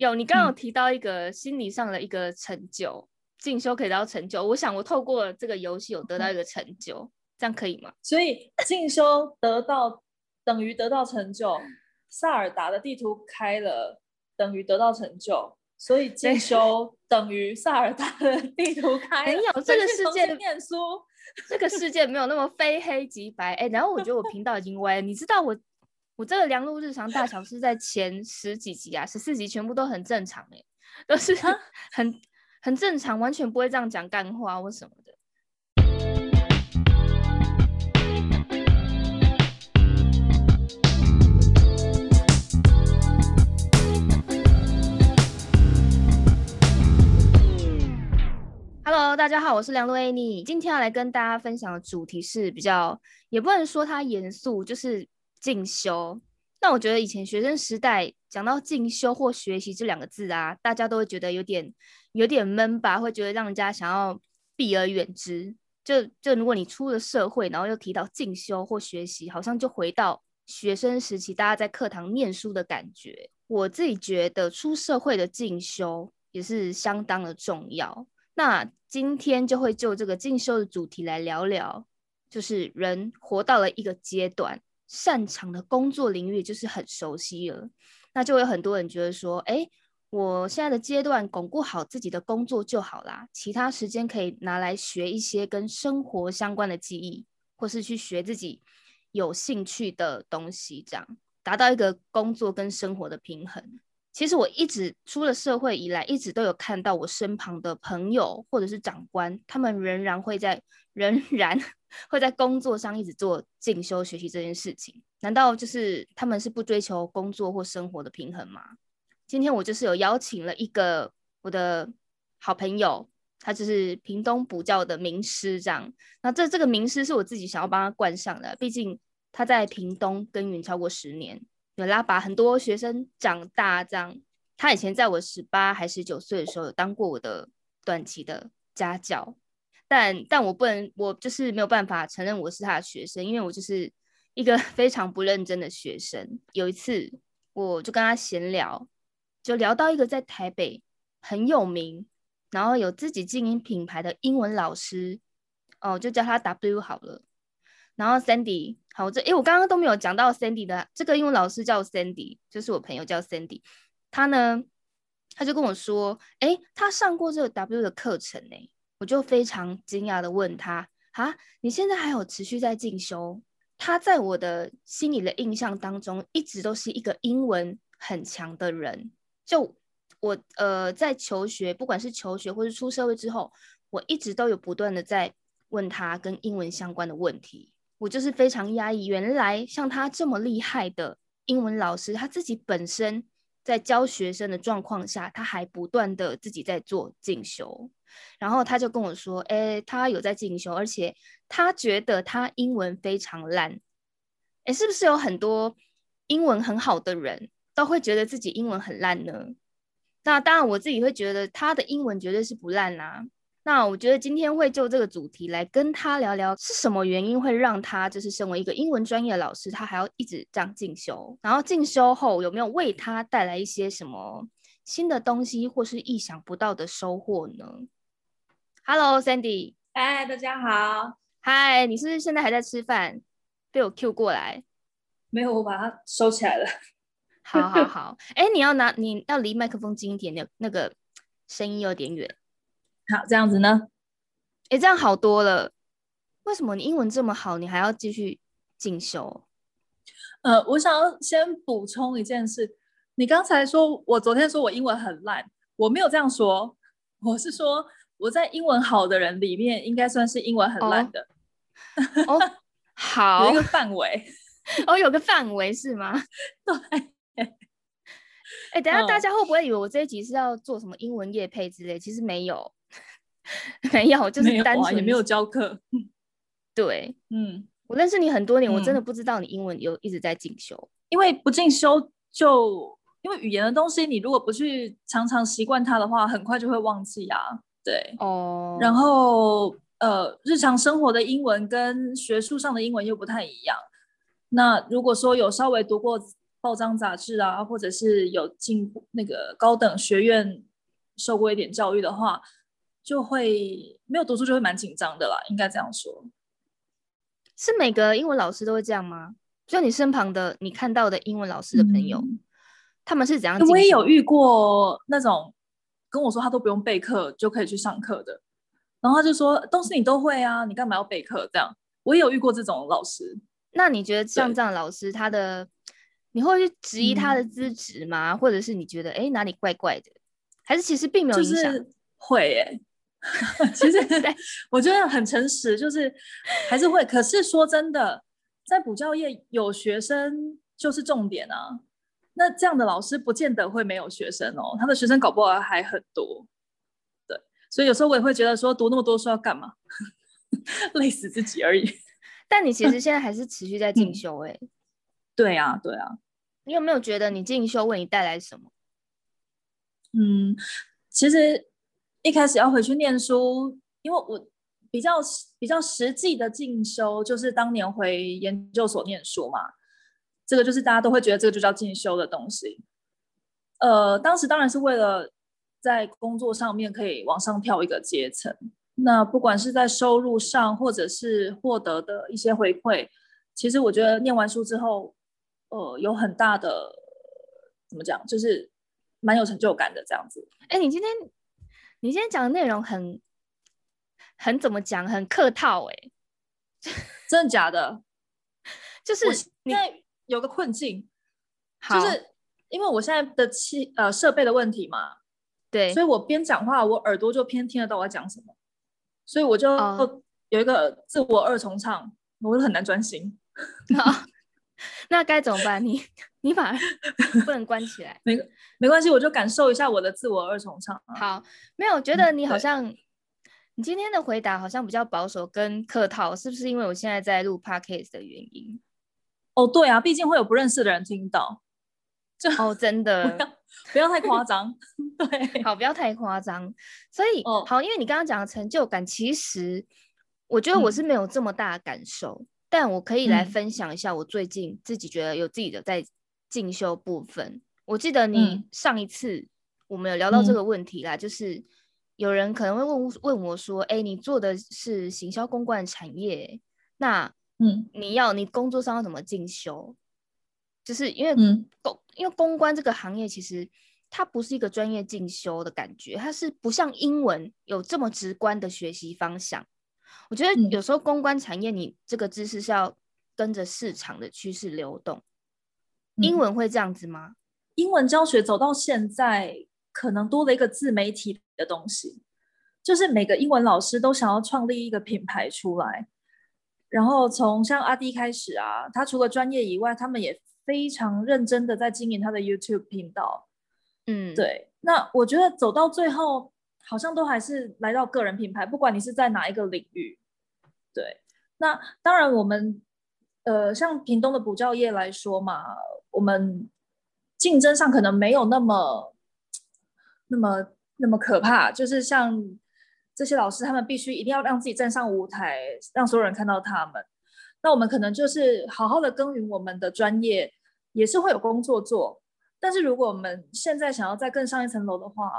有，你刚刚有提到一个心理上的一个成就，进修可以得到成就。我想我透过这个游戏有得到一个成就，这样可以吗？所以进修得到等于得到成就，萨尔达的地图开了等于得到成就，所以进修等于萨尔达的地图开。没有这个世界念书，这个世界没有那么非黑即白。哎，然后我觉得我频道已经歪了，你知道我。我这个梁璐日常大小是在前十几集啊，十四集全部都很正常哎，都是 很很正常，完全不会这样讲干话或什么的。Hello，大家好，我是梁璐 Annie，今天要来跟大家分享的主题是比较，也不能说它严肃，就是。进修，那我觉得以前学生时代讲到进修或学习这两个字啊，大家都会觉得有点有点闷吧，会觉得让人家想要避而远之。就就如果你出了社会，然后又提到进修或学习，好像就回到学生时期大家在课堂念书的感觉。我自己觉得出社会的进修也是相当的重要。那今天就会就这个进修的主题来聊聊，就是人活到了一个阶段。擅长的工作领域就是很熟悉了，那就有很多人觉得说，哎，我现在的阶段巩固好自己的工作就好啦，其他时间可以拿来学一些跟生活相关的技艺，或是去学自己有兴趣的东西，这样达到一个工作跟生活的平衡。其实我一直出了社会以来，一直都有看到我身旁的朋友或者是长官，他们仍然会在仍然会在工作上一直做进修学习这件事情。难道就是他们是不追求工作或生活的平衡吗？今天我就是有邀请了一个我的好朋友，他就是屏东补教的名师，这样。那这这个名师是我自己想要帮他冠上的，毕竟他在屏东耕耘超过十年。有拉把很多学生长大，这样。他以前在我十八还十九岁的时候，有当过我的短期的家教，但但我不能，我就是没有办法承认我是他的学生，因为我就是一个 非常不认真的学生。有一次，我就跟他闲聊，就聊到一个在台北很有名，然后有自己经营品牌的英文老师，哦，就叫他 W 好了。然后 Sandy，好，我这诶，我刚刚都没有讲到 Sandy 的这个英文老师叫 Sandy，就是我朋友叫 Sandy，他呢，他就跟我说，诶，他上过这个 W 的课程呢，我就非常惊讶的问他，啊，你现在还有持续在进修？他在我的心里的印象当中，一直都是一个英文很强的人。就我呃，在求学，不管是求学或是出社会之后，我一直都有不断的在问他跟英文相关的问题。我就是非常压抑，原来像他这么厉害的英文老师，他自己本身在教学生的状况下，他还不断的自己在做进修。然后他就跟我说：“哎，他有在进修，而且他觉得他英文非常烂。哎，是不是有很多英文很好的人都会觉得自己英文很烂呢？那当然，我自己会觉得他的英文绝对是不烂啦。”那我觉得今天会就这个主题来跟他聊聊，是什么原因会让他就是身为一个英文专业的老师，他还要一直这样进修？然后进修后有没有为他带来一些什么新的东西，或是意想不到的收获呢？Hello，Sandy，嗨，大家好，嗨，你是不是现在还在吃饭？被我 Q 过来？没有，我把它收起来了。好好 好，哎，你要拿，你要离麦克风近一点，那那个声音有点远。好，这样子呢？哎，这样好多了。为什么你英文这么好，你还要继续进修？呃，我想要先补充一件事。你刚才说我昨天说我英文很烂，我没有这样说。我是说我在英文好的人里面，应该算是英文很烂的。哦，好，有一个范围。哦，有个范围是吗？对。哎，等下大家会不会以为我这一集是要做什么英文夜配之类？其实没有。没有，就是单纯也没有教课。对，嗯，我认识你很多年，我真的不知道你英文有一直在进修。因为不进修，就因为语言的东西，你如果不去常常习惯它的话，很快就会忘记啊。对，哦。然后，呃，日常生活的英文跟学术上的英文又不太一样。那如果说有稍微读过报章杂志啊，或者是有进那个高等学院受过一点教育的话，就会没有读书就会蛮紧张的啦，应该这样说。是每个英文老师都会这样吗？就你身旁的你看到的英文老师的朋友，他们是怎样？我也有遇过那种跟我说他都不用备课就可以去上课的，然后他就说东西你都会啊，你干嘛要备课？这样我也有遇过这种老师。那你觉得像这样老师，他的你会去质疑他的资质吗？或者是你觉得哎哪里怪怪的？还是其实并没有影响？会哎，其实我觉得很诚实，就是还是会。可是说真的，在补教业有学生就是重点啊。那这样的老师不见得会没有学生哦，他的学生搞不好还很多。对，所以有时候我也会觉得说，读那么多书要干嘛？累死自己而已。但你其实现在还是持续在进修哎，对啊，对啊。你有没有觉得你进修为你带来什么？嗯，其实一开始要回去念书，因为我比较比较实际的进修，就是当年回研究所念书嘛。这个就是大家都会觉得这个就叫进修的东西。呃，当时当然是为了在工作上面可以往上跳一个阶层。那不管是在收入上，或者是获得的一些回馈，其实我觉得念完书之后，呃，有很大的怎么讲，就是蛮有成就感的这样子。哎，你今天你今天讲的内容很很怎么讲，很客套哎，真的假的？就是现在有个困境，就是因为我现在的器呃设备的问题嘛，对，所以我边讲话，我耳朵就偏听得到我在讲什么。所以我就有一个自我二重唱，我就很难专心。那该怎么办？你你把不能关起来，没没关系，我就感受一下我的自我二重唱。好，没有觉得你好像你今天的回答好像比较保守跟客套，是不是因为我现在在录 podcast 的原因？哦，对啊，毕竟会有不认识的人听到。哦，真的。不要太夸张，对，好，不要太夸张。所以，好，因为你刚刚讲的成就感，其实我觉得我是没有这么大的感受，但我可以来分享一下我最近自己觉得有自己的在进修部分。我记得你上一次我们有聊到这个问题啦，就是有人可能会问问我说：“哎，你做的是行销公关产业，那嗯，你要你工作上要怎么进修？”就是因为公，因为公关这个行业其实它不是一个专业进修的感觉，它是不像英文有这么直观的学习方向。我觉得有时候公关产业你这个知识是要跟着市场的趋势流动。英文会这样子吗？英文教学走到现在，可能多了一个自媒体的东西，就是每个英文老师都想要创立一个品牌出来，然后从像阿迪开始啊，他除了专业以外，他们也。非常认真的在经营他的 YouTube 频道，嗯，对。那我觉得走到最后，好像都还是来到个人品牌，不管你是在哪一个领域。对，那当然我们，呃，像屏东的补教业来说嘛，我们竞争上可能没有那么、那么、那么可怕。就是像这些老师，他们必须一定要让自己站上舞台，让所有人看到他们。那我们可能就是好好的耕耘我们的专业。也是会有工作做，但是如果我们现在想要再更上一层楼的话，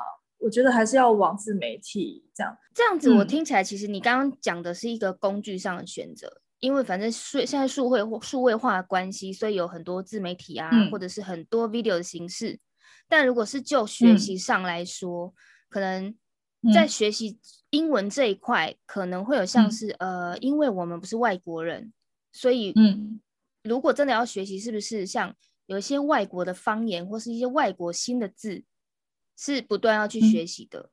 我觉得还是要往自媒体这样。这样子我听起来，其实你刚刚讲的是一个工具上的选择，因为反正数现在数位数位化的关系，所以有很多自媒体啊，或者是很多 video 的形式。但如果是就学习上来说，可能在学习英文这一块，可能会有像是呃，因为我们不是外国人，所以嗯。如果真的要学习，是不是像有一些外国的方言或是一些外国新的字，是不断要去学习的？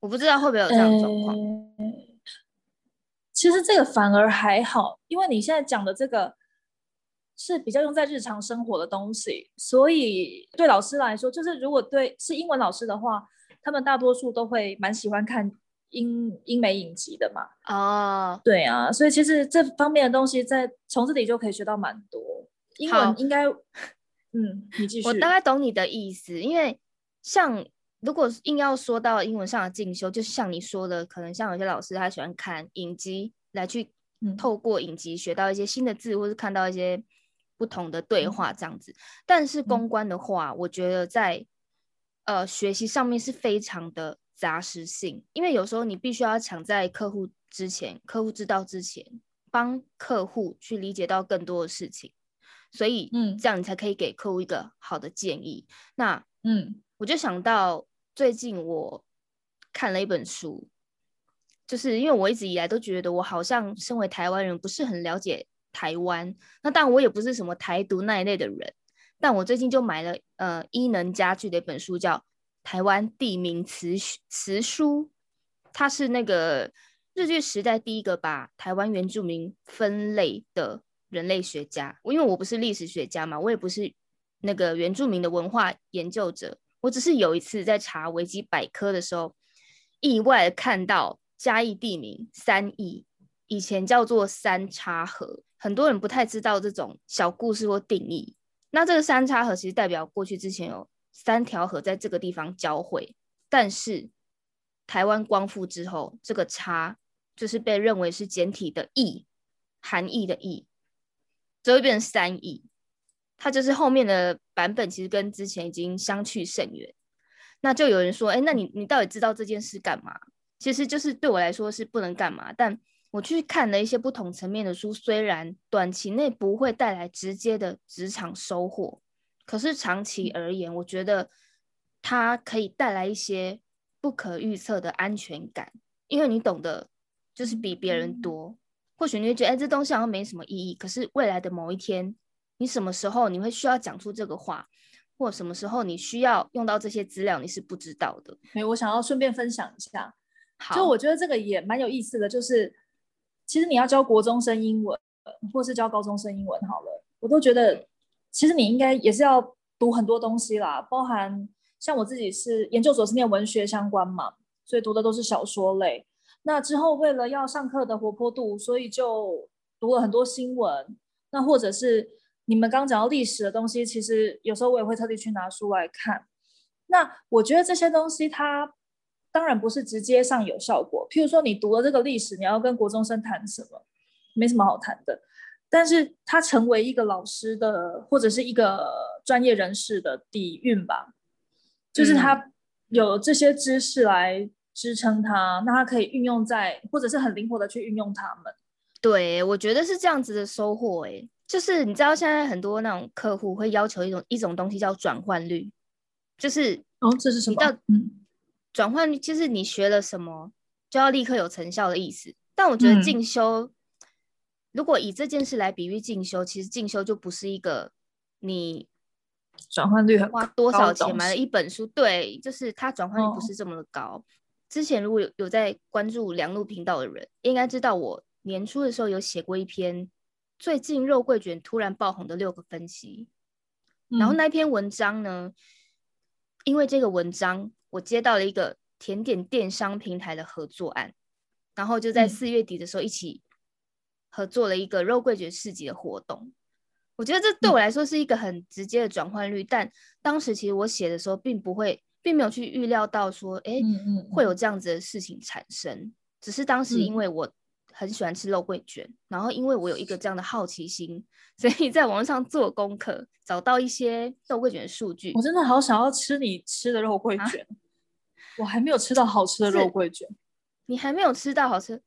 我不知道会不会有这样的状况。其实这个反而还好，因为你现在讲的这个是比较用在日常生活的东西，所以对老师来说，就是如果对是英文老师的话，他们大多数都会蛮喜欢看。英英美影集的嘛，哦，对啊，所以其实这方面的东西在从这里就可以学到蛮多。英文应该，嗯，你继续。我大概懂你的意思，因为像如果硬要说到英文上的进修，就像你说的，可能像有些老师他喜欢看影集来去透过影集学到一些新的字，或是看到一些不同的对话这样子。但是公关的话，我觉得在呃学习上面是非常的杂实性，因为有时候你必须要抢在客户之前，客户知道之前，帮客户去理解到更多的事情，所以嗯，这样你才可以给客户一个好的建议。那嗯，我就想到最近我看了一本书。就是因为我一直以来都觉得我好像身为台湾人不是很了解台湾，那当然我也不是什么台独那一类的人，但我最近就买了呃伊能家具的一本书，叫《台湾地名词词书》，它是那个日据时代第一个把台湾原住民分类的人类学家。因为我不是历史学家嘛，我也不是那个原住民的文化研究者，我只是有一次在查维基百科的时候，意外看到。嘉义地名三义，以前叫做三叉河，很多人不太知道这种小故事或定义。那这个三叉河其实代表过去之前有三条河在这个地方交汇，但是台湾光复之后，这个叉就是被认为是简体的义，含义的义，就会变成三义。它就是后面的版本其实跟之前已经相去甚远。那就有人说，哎，那你你到底知道这件事干嘛？其实就是对我来说是不能干嘛，但我去看了一些不同层面的书，虽然短期内不会带来直接的职场收获，可是长期而言，我觉得它可以带来一些不可预测的安全感，因为你懂得就是比别人多。或许你会觉得，哎，这东西好像没什么意义，可是未来的某一天，你什么时候你会需要讲出这个话，或什么时候你需要用到这些资料，你是不知道的。没，我想要顺便分享一下。就我觉得这个也蛮有意思的，就是其实你要教国中生英文，或是教高中生英文好了，我都觉得其实你应该也是要读很多东西啦，包含像我自己是研究所是念文学相关嘛，所以读的都是小说类。那之后为了要上课的活泼度，所以就读了很多新闻。那或者是你们刚讲到历史的东西，其实有时候我也会特地去拿书来看。那我觉得这些东西它。当然不是直接上有效果。譬如说，你读了这个历史，你要跟国中生谈什么，没什么好谈的。但是他成为一个老师的，或者是一个专业人士的底蕴吧，就是他有这些知识来支撑他，那他可以运用在，或者是很灵活的去运用他们。对，我觉得是这样子的收获。哎，就是你知道，现在很多那种客户会要求一种一种东西叫转换率，就是哦，这是什么？嗯。转换率就是你学了什么就要立刻有成效的意思，但我觉得进修，如果以这件事来比喻进修，其实进修就不是一个你转换率花多少钱买了一本书，对，就是它转换率不是这么的高。之前如果有有在关注梁路频道的人，应该知道我年初的时候有写过一篇最近肉桂卷突然爆红的六个分析，然后那篇文章呢，因为这个文章。我接到了一个甜点电商平台的合作案，然后就在四月底的时候一起合作了一个肉桂卷市集的活动。我觉得这对我来说是一个很直接的转换率，但当时其实我写的时候并不会，并没有去预料到说，哎，会有这样子的事情产生。只是当时因为我很喜欢吃肉桂卷，然后因为我有一个这样的好奇心，所以 在网上做功课，找到一些肉桂卷的数据。我真的好想要吃你吃的肉桂卷。我还没有吃到好吃的肉桂卷，你还没有吃到好吃，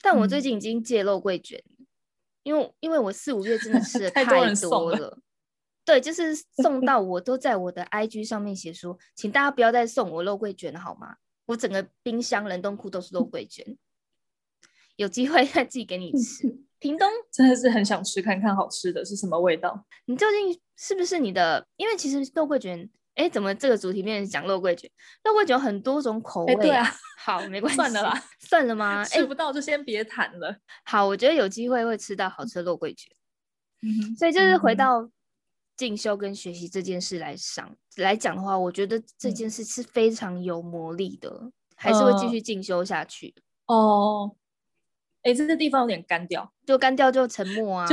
但我最近已经戒肉桂卷，因为因为我四五月真的吃的 太多了，对，就是送到我都在我的 IG 上面写说，请大家不要再送我肉桂卷了好吗？我整个冰箱冷冻库都是肉桂卷，有机会再寄给你吃。屏东真的是很想吃，看看好吃的是什么味道。你究竟是不是你的？因为其实肉桂卷。哎，怎么这个主题变成讲肉桂卷？肉桂卷有很多种口味。对啊，好，没 关系，算了啦，算了吗？吃不到就先别谈了。好，我觉得有机会会吃到好吃的肉桂卷。嗯所以就是回到进修跟学习这件事来上来讲的话，我觉得这件事是非常有魔力的，还是会继续进修下去。哦，哎，这个地方有点干掉，就干掉就沉默啊。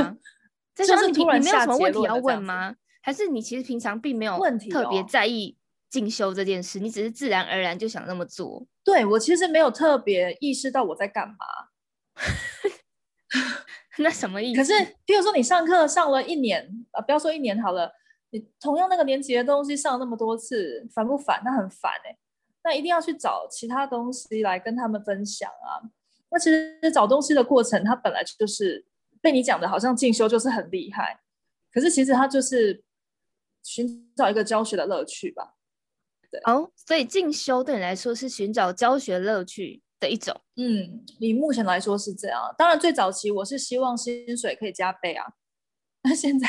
就是突然你没有什么问题要问吗？还是你其实平常并没有特别在意进修这件事，你只是自然而然就想那么做。对我其实没有特别意识到我在干嘛。那什么意思？可是，比如说你上课上了一年啊，不要说一年好了，你同样那个年级的东西上那么多次，烦不烦？那很烦哎。那一定要去找其他东西来跟他们分享啊。那其实找东西的过程，它本来就是被你讲的，好像进修就是很厉害，可是其实它就是寻找一个教学的乐趣吧。对哦，所以进修对你来说是寻找教学乐趣。的一种，嗯，你目前来说是这样。当然，最早期我是希望薪水可以加倍啊。那现在，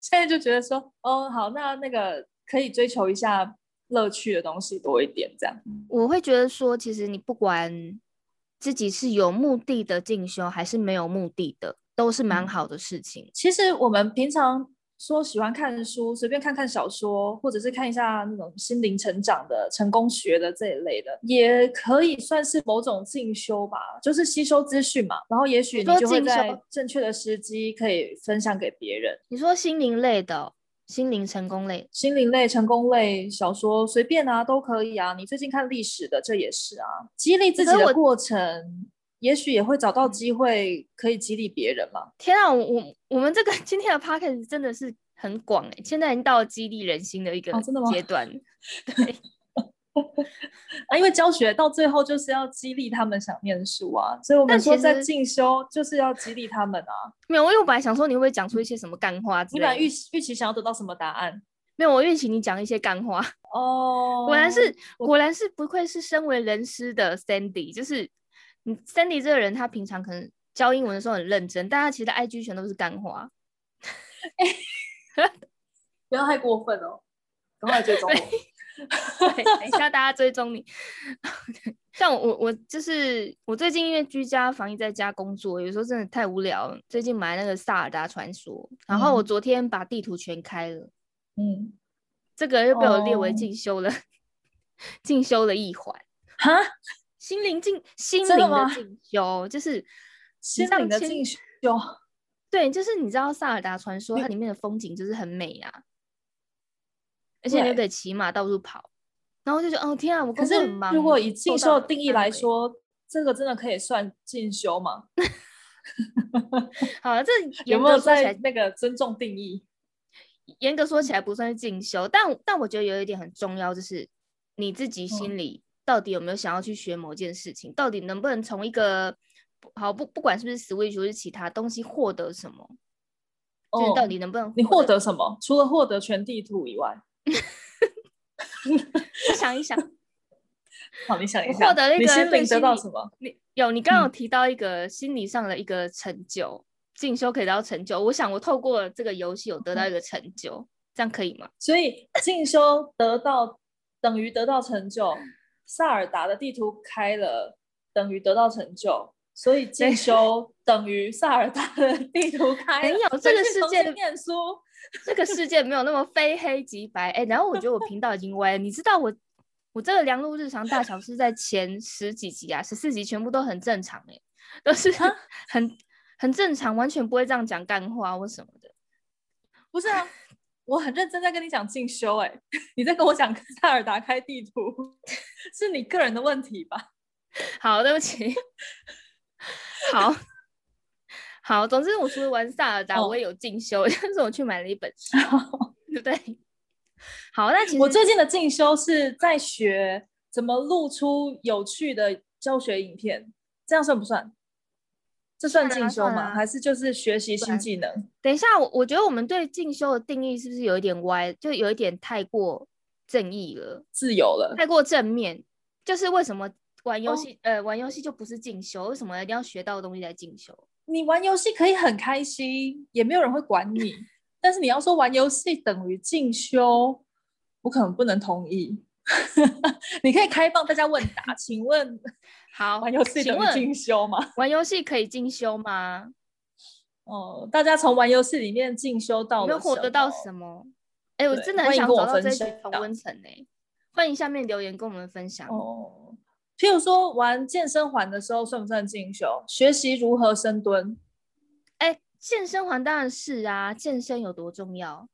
现在就觉得说，哦，好，那那个可以追求一下乐趣的东西多一点，这样。我会觉得说，其实你不管自己是有目的的进修，还是没有目的的，都是蛮好的事情。其实我们平常。说喜欢看书，随便看看小说，或者是看一下那种心灵成长的、成功学的这一类的，也可以算是某种进修吧，就是吸收资讯嘛。然后也许你就会在正确的时机可以分享给别人。你说心灵类的、心灵成功类、心灵类、成功类小说，随便啊都可以啊。你最近看历史的，这也是啊，激励自己的过程。也许也会找到机会可以激励别人嘛？天啊，我我们这个今天的 p o c a s t 真的是很广哎，现在已经到了激励人心的一个阶段。对，啊，因为教学到最后就是要激励他们想念书啊，所以我们说在进修就是要激励他们啊。没有，因为我本来想说你会不会讲出一些什么干话？你本来预预期想要得到什么答案？没有，我预期你讲一些干话。哦，果然是果然是不愧是身为人师的 Sandy，就是。你 Sandy 这个人，他平常可能教英文的时候很认真，但他其实 IG 全都是干话。不要太过分哦，赶快追踪我。等一下大家追踪你。像我我我就是我最近因为居家防疫在家工作，有时候真的太无聊。最近买那个萨尔达传说，然后我昨天把地图全开了。嗯，这个又被我列为进修了，进修的一环。哈？心灵进心灵的进修，就是心灵的进修。对，就是你知道《萨尔达传说》它里面的风景就是很美呀，而且你得骑马到处跑，然后就觉得哦天啊，我可是如果以进修的定义来说，这个真的可以算进修吗？好了，这有没有在那个尊重定义？严格说起来不算是进修，但但我觉得有一点很重要，就是你自己心里。到底有没有想要去学某件事情？到底能不能从一个好不不管是不是 Switch 或是其他东西获得什么？就是到底能不能你获得什么？除了获得全地图以外，我想一想。好，你想一下，获得一个心灵得到什么？你有你刚刚有提到一个心理上的一个成就，进修可以得到成就。我想我透过这个游戏有得到一个成就，这样可以吗？所以进修得到等于得到成就。萨尔达的地图开了，等于得到成就，所以进修等于萨尔达的地图开。没有这个世界念书，这个世界没有那么非黑即白。哎，然后我觉得我频道已经歪了。你知道我我这个梁路日常大小是在前十几集啊，十四集全部都很正常，哎，都是很很正常，完全不会这样讲干话或什么的。不是啊。我很认真在跟你讲进修，哎，你在跟我讲塞尔达开地图，是你个人的问题吧？好，对不起。好好，总之我除了玩萨尔达，我也有进修，但是我去买了一本书，对不对？好，那其实我最近的进修是在学怎么录出有趣的教学影片，这样算不算？这算进修吗？还是就是学习新技能？等一下，我我觉得我们对进修的定义是不是有一点歪？就有一点太过正义了，自由了，太过正面。就是为什么玩游戏，呃，玩游戏就不是进修？为什么一定要学到的东西来进修？你玩游戏可以很开心，也没有人会管你。但是你要说玩游戏等于进修，我可能不能同意。你可以开放大家问答，请问。好，玩游戏等于进修吗？玩游戏可以进修吗？哦，大家从玩游戏里面进修到，有没有获得到什么？哎，我真的很想找到这些同温层呢。欢迎下面留言跟我们分享哦。譬如说，玩健身环的时候算不算进修？学习如何深蹲？哎，健身环当然是啊，健身有多重要？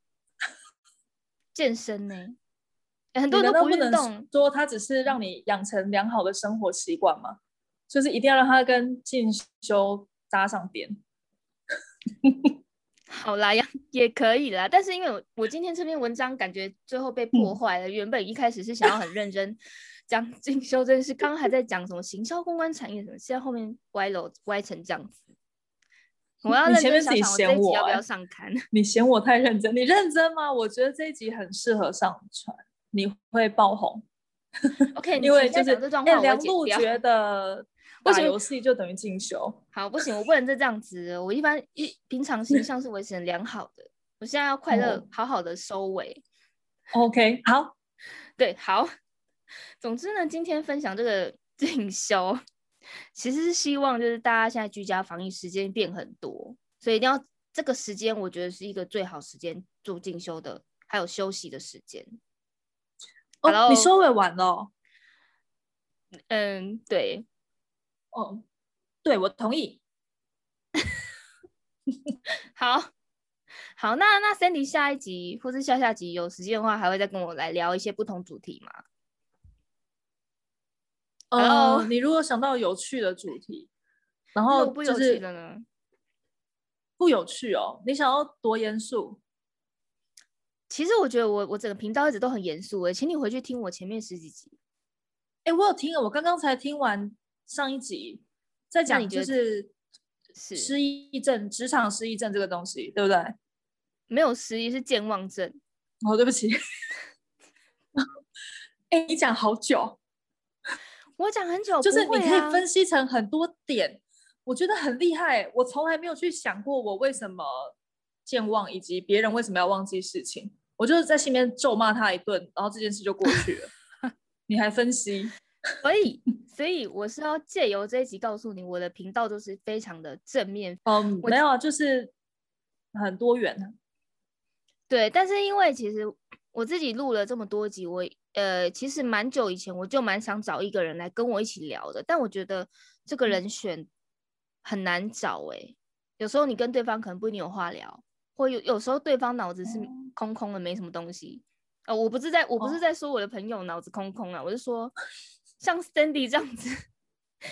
健身呢？很多人都不运动，说它只是让你养成良好的生活习惯吗？就是一定要让它跟进修搭上边。好啦，也也可以啦。但是因为我我今天这篇文章感觉最后被破坏了，原本一开始是想要很认真讲 进修这件事，刚刚还在讲什么行销公关产业什么，现在后面歪楼歪成这样子。我要认真想想，我这一集要不要上 刊？你嫌我太认真？你认真吗？我觉得这一集很适合上传，你会爆红。OK，因为就是哎，梁璐觉得打游戏就等于进修。好，不行，我不能再这样子。我一般一平常形象是维持良好的，我现在要快乐，好好的收尾。OK，好，对，好。总之呢，今天分享这个进修。其实是希望，就是大家现在居家防疫时间变很多，所以一定要这个时间，我觉得是一个最好时间做进修的，还有休息的时间。哦，你收尾完了？嗯，对。哦，对，我同意。好，好，那那 Sandy 下一集或是下下集有时间的话，还会再跟我来聊一些不同主题吗？哦，你如果想到有趣的主题，然后不有趣的呢？不有趣哦，你想要多严肃？其实我觉得我我整个频道一直都很严肃诶，请你回去听我前面十几集。哎，我有听啊，我刚刚才听完上一集，在讲就是失忆症、职场失忆症这个东西，对不对？没有失忆，是健忘症。哦，对不起。哎，你讲好久。我讲很久，就是你可以分析成很多点，我觉得很厉害。我从来没有去想过我为什么健忘，以及别人为什么要忘记事情。我就是在心里面咒骂他一顿，然后这件事就过去了。你还分析？所以，所以我是要借由这一集告诉你，我的频道都是非常的正面。嗯，没有啊，就是很多元。对，但是因为其实我自己录了这么多集，我。呃，其实蛮久以前我就蛮想找一个人来跟我一起聊的，但我觉得这个人选很难找哎。有时候你跟对方可能不一定有话聊，或有有时候对方脑子是空空的，没什么东西。呃，我不是在我不是在说我的朋友脑子空空啊，我是说像 Sandy 这样子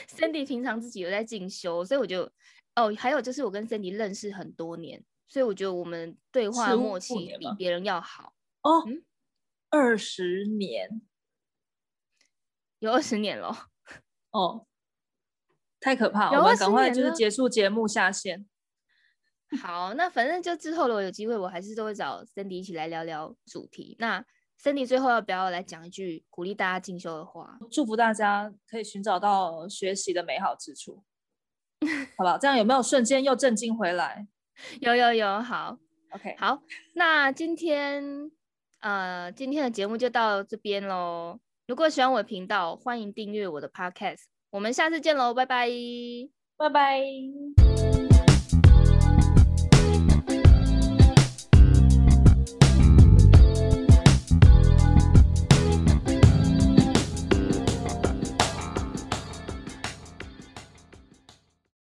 ，Sandy 平常自己有在进修，所以我就哦，还有就是我跟 Sandy 认识很多年，所以我觉得我们对话默契比别人要好哦。二十年，有二十年了哦，太可怕！我们赶快就是结束节目下线。好，那反正就之后如果有机会，我还是都会找 Cindy 一起来聊聊主题。那 Cindy 最后要不要来讲一句鼓励大家进修的话？祝福大家可以寻找到学习的美好之处，好吧？这样有没有瞬间又震惊回来？有有有，好，OK，好，那今天。呃，今天的节目就到这边喽。如果喜欢我的频道，欢迎订阅我的 Podcast。我们下次见喽，拜拜，拜拜。